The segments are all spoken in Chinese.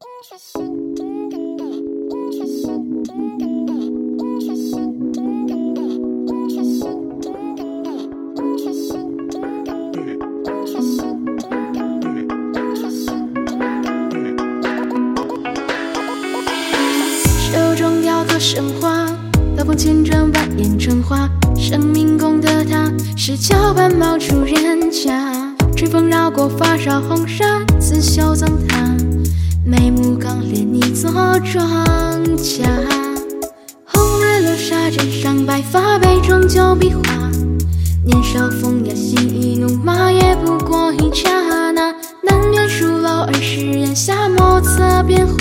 手中雕刻神话，刀锋千转蜿蜒成花。生命宫的塔，石桥畔冒出人家。春风绕过发梢红纱，刺绣赠他。眉目刚烈，你做庄稼。红叶流沙枕上，白发杯中酒比划。年少风雅，心意怒马，也不过一刹那。难免疏漏儿时檐下莫测变化。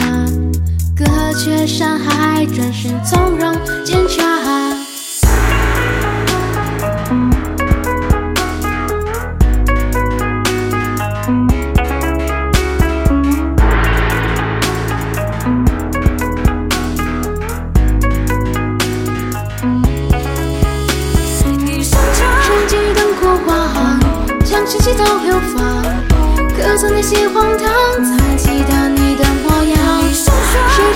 隔绝山海，转身从容检查。些荒唐，才记得你的模样？手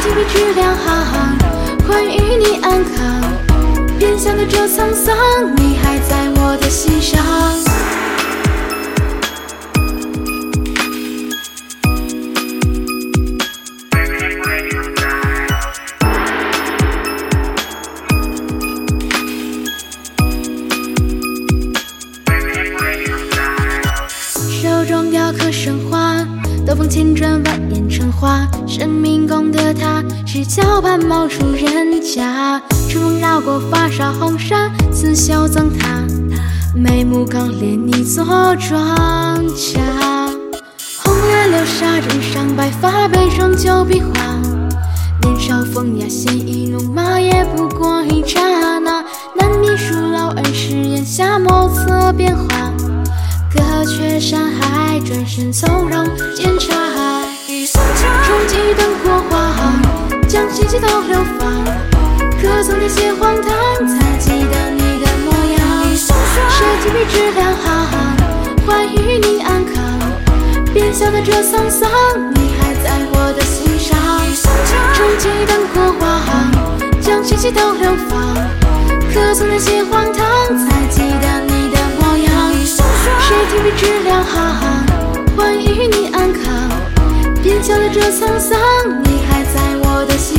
提笔只两行，欢与你安康。变相的这沧桑，你还在我的心上。神话，刀锋千转蜿蜒成花。生命宫的塔，石桥畔冒出人家。春风绕过发梢红纱，刺绣赠他。眉目刚烈，你做庄稼。红叶流沙枕上，白发杯中酒比划。年少风雅，鲜衣怒马，也不过一刹那。难免疏漏儿时檐下莫测变化。隔绝山海，转身从容检查。重击灯火花，将信息都流放。可曾那些荒唐，才记得你的模样？谁提笔质两行，欢与你安康。便晓得这沧桑，你还在我的心上。重击灯火花，将信息都流放。可曾那些着沧桑你还在我的心